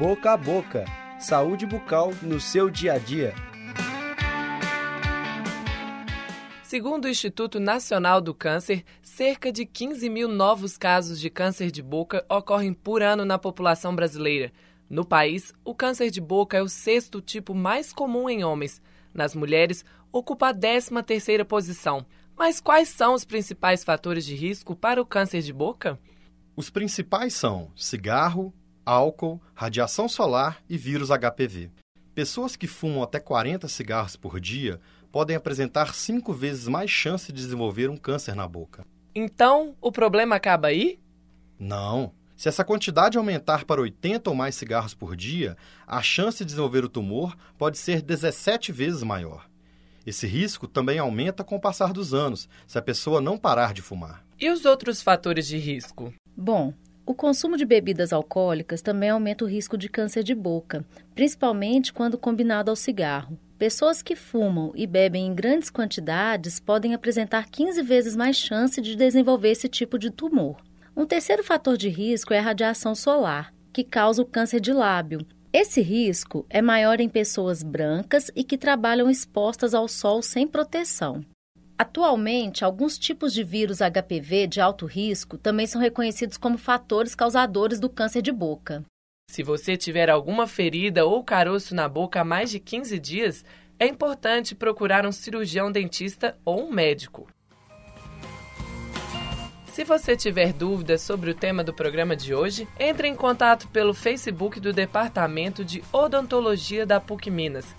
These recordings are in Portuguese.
Boca a boca. Saúde bucal no seu dia a dia. Segundo o Instituto Nacional do Câncer, cerca de 15 mil novos casos de câncer de boca ocorrem por ano na população brasileira. No país, o câncer de boca é o sexto tipo mais comum em homens. Nas mulheres, ocupa a 13 terceira posição. Mas quais são os principais fatores de risco para o câncer de boca? Os principais são cigarro, álcool, radiação solar e vírus HPV. Pessoas que fumam até 40 cigarros por dia podem apresentar cinco vezes mais chance de desenvolver um câncer na boca. Então, o problema acaba aí? Não. Se essa quantidade aumentar para 80 ou mais cigarros por dia, a chance de desenvolver o tumor pode ser 17 vezes maior. Esse risco também aumenta com o passar dos anos, se a pessoa não parar de fumar. E os outros fatores de risco? Bom, o consumo de bebidas alcoólicas também aumenta o risco de câncer de boca, principalmente quando combinado ao cigarro. Pessoas que fumam e bebem em grandes quantidades podem apresentar 15 vezes mais chance de desenvolver esse tipo de tumor. Um terceiro fator de risco é a radiação solar, que causa o câncer de lábio. Esse risco é maior em pessoas brancas e que trabalham expostas ao sol sem proteção. Atualmente, alguns tipos de vírus HPV de alto risco também são reconhecidos como fatores causadores do câncer de boca. Se você tiver alguma ferida ou caroço na boca há mais de 15 dias, é importante procurar um cirurgião dentista ou um médico. Se você tiver dúvidas sobre o tema do programa de hoje, entre em contato pelo Facebook do Departamento de Odontologia da PUC Minas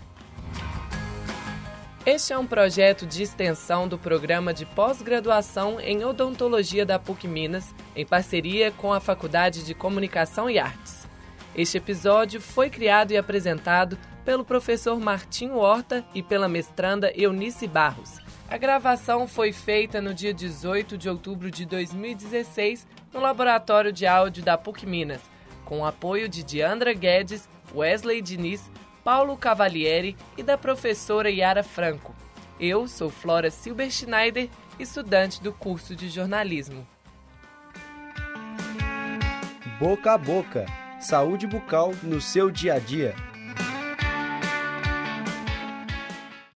este é um projeto de extensão do programa de pós-graduação em odontologia da PUC Minas, em parceria com a Faculdade de Comunicação e Artes. Este episódio foi criado e apresentado pelo professor Martinho Horta e pela mestranda Eunice Barros. A gravação foi feita no dia 18 de outubro de 2016 no Laboratório de Áudio da PUC Minas, com o apoio de Diandra Guedes, Wesley Diniz, Paulo Cavalieri e da professora Yara Franco. Eu sou Flora Silber Schneider, estudante do curso de jornalismo. Boca a boca. Saúde bucal no seu dia a dia.